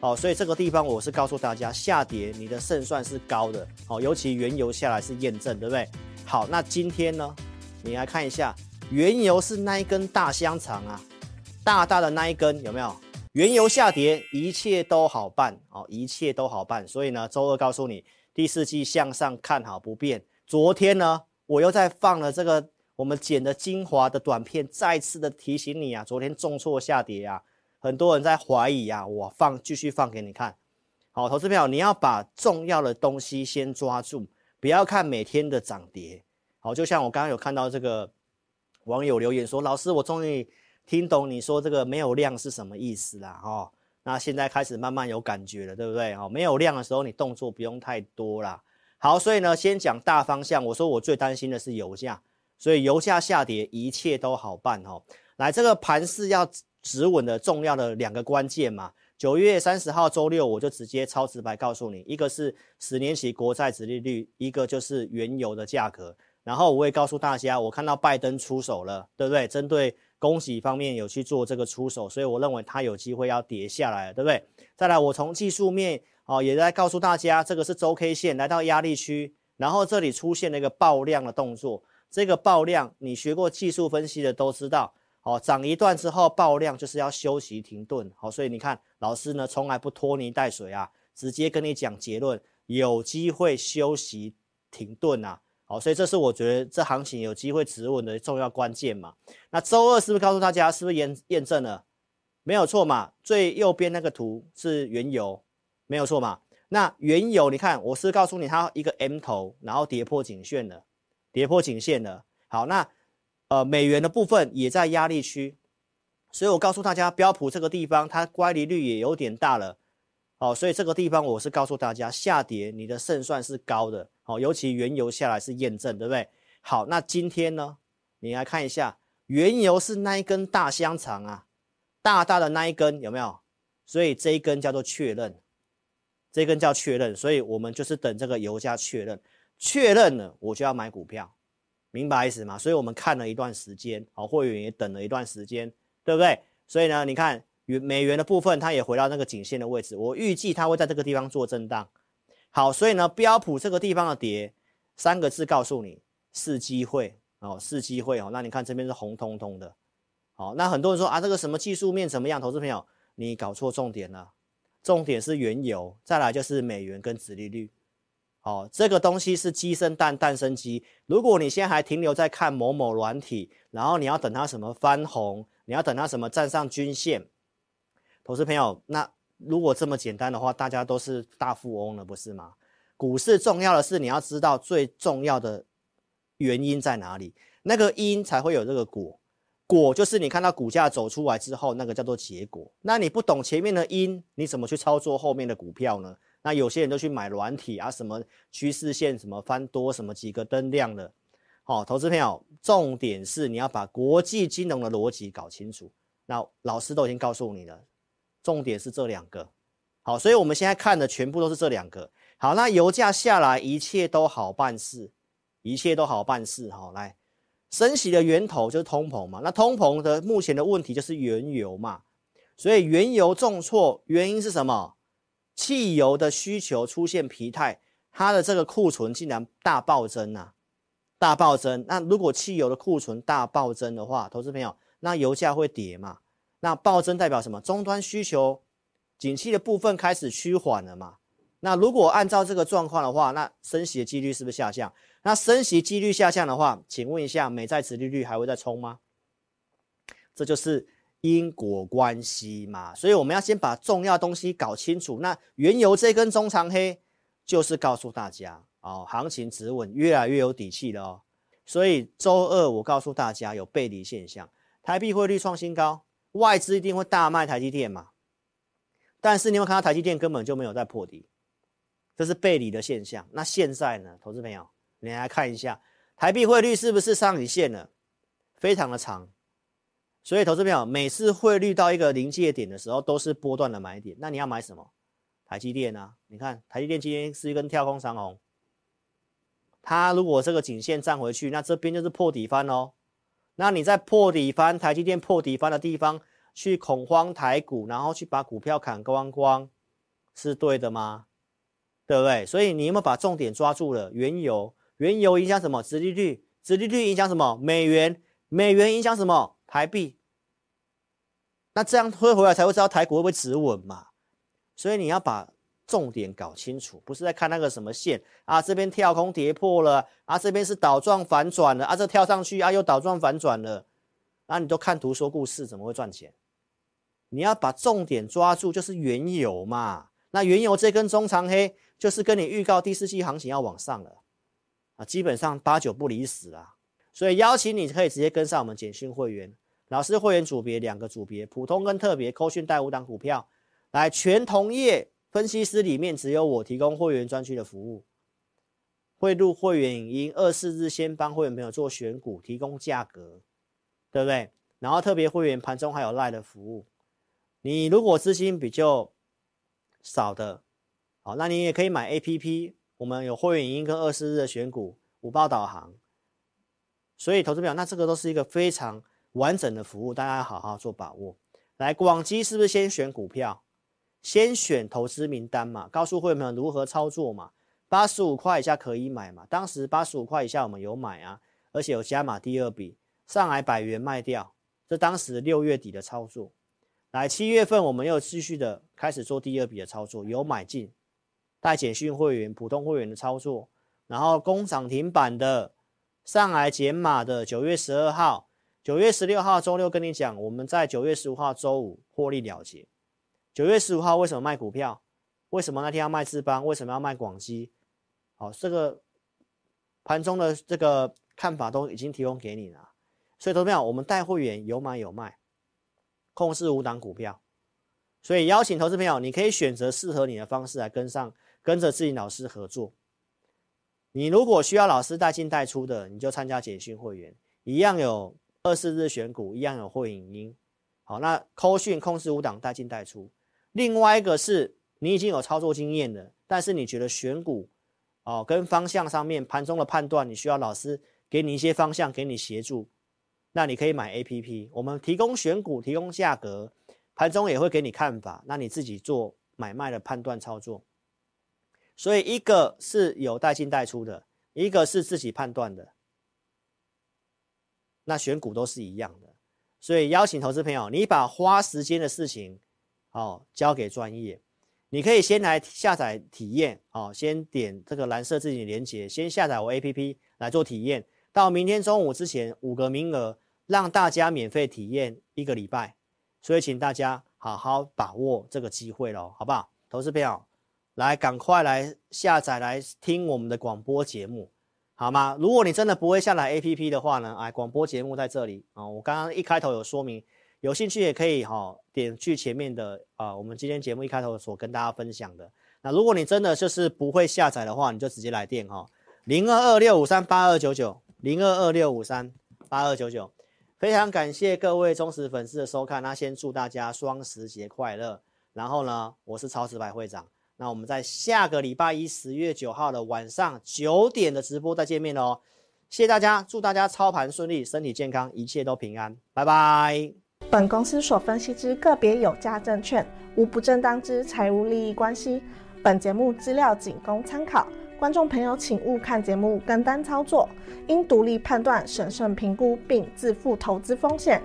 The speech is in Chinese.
哦，所以这个地方我是告诉大家，下跌你的胜算是高的，哦，尤其原油下来是验证，对不对？好，那今天呢，你来看一下，原油是那一根大香肠啊，大大的那一根有没有？原油下跌，一切都好办，哦，一切都好办。所以呢，周二告诉你，第四季向上看好不变。昨天呢，我又再放了这个我们剪的精华的短片，再次的提醒你啊，昨天重挫下跌啊。很多人在怀疑啊，我放继续放给你看，好，投资朋友，你要把重要的东西先抓住，不要看每天的涨跌，好，就像我刚刚有看到这个网友留言说，老师，我终于听懂你说这个没有量是什么意思啦，哦，那现在开始慢慢有感觉了，对不对？哦，没有量的时候，你动作不用太多啦。好，所以呢，先讲大方向，我说我最担心的是油价，所以油价下跌，一切都好办哦。来，这个盘势要。止稳的重要的两个关键嘛，九月三十号周六我就直接超直白告诉你，一个是十年期国债殖利率，一个就是原油的价格。然后我也告诉大家，我看到拜登出手了，对不对？针对供给方面有去做这个出手，所以我认为它有机会要跌下来，对不对？再来，我从技术面哦也在告诉大家，这个是周 K 线来到压力区，然后这里出现了一个爆量的动作，这个爆量你学过技术分析的都知道。哦，涨一段之后爆量就是要休息停顿，好，所以你看老师呢从来不拖泥带水啊，直接跟你讲结论，有机会休息停顿啊，好，所以这是我觉得这行情有机会止稳的重要关键嘛。那周二是不是告诉大家是不是验验证了？没有错嘛，最右边那个图是原油，没有错嘛。那原油你看，我是告诉你它一个 M 头，然后跌破颈线了，跌破颈线了。好，那。呃，美元的部分也在压力区，所以我告诉大家，标普这个地方它乖离率也有点大了，哦，所以这个地方我是告诉大家，下跌你的胜算是高的，哦，尤其原油下来是验证，对不对？好，那今天呢，你来看一下，原油是那一根大香肠啊，大大的那一根有没有？所以这一根叫做确认，这一根叫确认，所以我们就是等这个油价确认，确认了我就要买股票。明白意思吗？所以我们看了一段时间，好，会员也等了一段时间，对不对？所以呢，你看美元的部分，它也回到那个颈线的位置，我预计它会在这个地方做震荡。好，所以呢，标普这个地方的跌，三个字告诉你是机会哦，是机会哦。那你看这边是红彤彤的，好，那很多人说啊，这个什么技术面怎么样？投资朋友，你搞错重点了，重点是原油，再来就是美元跟殖利率。哦，这个东西是鸡生蛋，蛋生鸡。如果你现在还停留在看某某软体，然后你要等它什么翻红，你要等它什么站上均线，投资朋友，那如果这么简单的话，大家都是大富翁了，不是吗？股市重要的是你要知道最重要的原因在哪里，那个因才会有这个果，果就是你看到股价走出来之后，那个叫做结果。那你不懂前面的因，你怎么去操作后面的股票呢？那有些人都去买软体啊，什么趋势线，什么翻多，什么几个灯亮的。好，投资朋友，重点是你要把国际金融的逻辑搞清楚。那老师都已经告诉你了，重点是这两个。好，所以我们现在看的全部都是这两个。好，那油价下来，一切都好办事，一切都好办事。好，来，升息的源头就是通膨嘛。那通膨的目前的问题就是原油嘛。所以原油重挫，原因是什么？汽油的需求出现疲态，它的这个库存竟然大暴增啊，大暴增。那如果汽油的库存大暴增的话，投资朋友，那油价会跌嘛？那暴增代表什么？终端需求景气的部分开始趋缓了嘛？那如果按照这个状况的话，那升息的几率是不是下降？那升息几率下降的话，请问一下，美债殖利率还会再冲吗？这就是。因果关系嘛，所以我们要先把重要东西搞清楚。那原油这根中长黑，就是告诉大家哦，行情止稳，越来越有底气了哦。所以周二我告诉大家有背离现象，台币汇率创新高，外资一定会大卖台积电嘛。但是你会看到台积电根本就没有在破底，这是背离的现象。那现在呢，投资朋友，你来看一下台币汇率是不是上影线了，非常的长。所以，投资朋友，每次汇率到一个临界点的时候，都是波段的买点。那你要买什么？台积电啊！你看，台积电今天是一根跳空长红。它如果这个颈线站回去，那这边就是破底翻哦。那你在破底翻，台积电破底翻的地方去恐慌台股，然后去把股票砍光光，是对的吗？对不对？所以你有没有把重点抓住了？原油，原油影响什么？殖利率，殖利率影响什么？美元，美元影响什么？台币。那这样推回来才会知道台股会不会止稳嘛？所以你要把重点搞清楚，不是在看那个什么线啊，这边跳空跌破了啊，这边是倒状反转了啊，这跳上去啊又倒状反转了，啊你都看图说故事，怎么会赚钱？你要把重点抓住，就是原油嘛。那原油这根中长黑，就是跟你预告第四季行情要往上了啊，基本上八九不离十啊。所以邀请你可以直接跟上我们简讯会员，老师会员组别两个组别，普通跟特别，扣讯带五档股票，来全同业分析师里面只有我提供会员专区的服务，会录会员影音，二四日先帮会员朋友做选股，提供价格，对不对？然后特别会员盘中还有赖的服务。你如果资金比较少的，好，那你也可以买 APP，我们有会员影音跟二四日的选股五报导航，所以投资朋友，那这个都是一个非常完整的服务，大家要好好做把握。来，广基是不是先选股票，先选投资名单嘛？告诉会员们如何操作嘛？八十五块以下可以买嘛？当时八十五块以下我们有买啊，而且有加码第二笔，上来百元卖掉，这当时六月底的操作。来七月份，我们又继续的开始做第二笔的操作，有买进带简讯会员、普通会员的操作，然后攻涨停板的上来减码的九月十二号、九月十六号周六跟你讲，我们在九月十五号周五获利了结。九月十五号为什么卖股票？为什么那天要卖智邦？为什么要卖广基？好，这个盘中的这个看法都已经提供给你了，所以投资朋友，我们带会员有买有卖。控制五档股票，所以邀请投资朋友，你可以选择适合你的方式来跟上，跟着自己老师合作。你如果需要老师带进带出的，你就参加简讯会员，一样有二四日选股，一样有会影音。好，那扣讯控制五档带进带出。另外一个是你已经有操作经验的，但是你觉得选股哦跟方向上面盘中的判断，你需要老师给你一些方向，给你协助。那你可以买 APP，我们提供选股，提供价格，盘中也会给你看法，那你自己做买卖的判断操作。所以一个是有带进带出的，一个是自己判断的。那选股都是一样的，所以邀请投资朋友，你把花时间的事情，哦，交给专业。你可以先来下载体验，哦，先点这个蓝色自己连接，先下载我 APP 来做体验。到明天中午之前，五个名额让大家免费体验一个礼拜，所以请大家好好把握这个机会喽，好不好？投资朋友，来赶快来下载来听我们的广播节目，好吗？如果你真的不会下载 APP 的话呢，哎，广播节目在这里啊，我刚刚一开头有说明，有兴趣也可以哈点去前面的啊，我们今天节目一开头所跟大家分享的。那如果你真的就是不会下载的话，你就直接来电哈，零二二六五三八二九九。零二二六五三八二九九，非常感谢各位忠实粉丝的收看。那先祝大家双十节快乐。然后呢，我是超直白会长。那我们在下个礼拜一十月九号的晚上九点的直播再见面喽。谢谢大家，祝大家操盘顺利，身体健康，一切都平安。拜拜。本公司所分析之个别有价证券，无不正当之财务利益关系。本节目资料仅供参考。观众朋友，请勿看节目跟单操作，应独立判断、审慎评估并自负投资风险。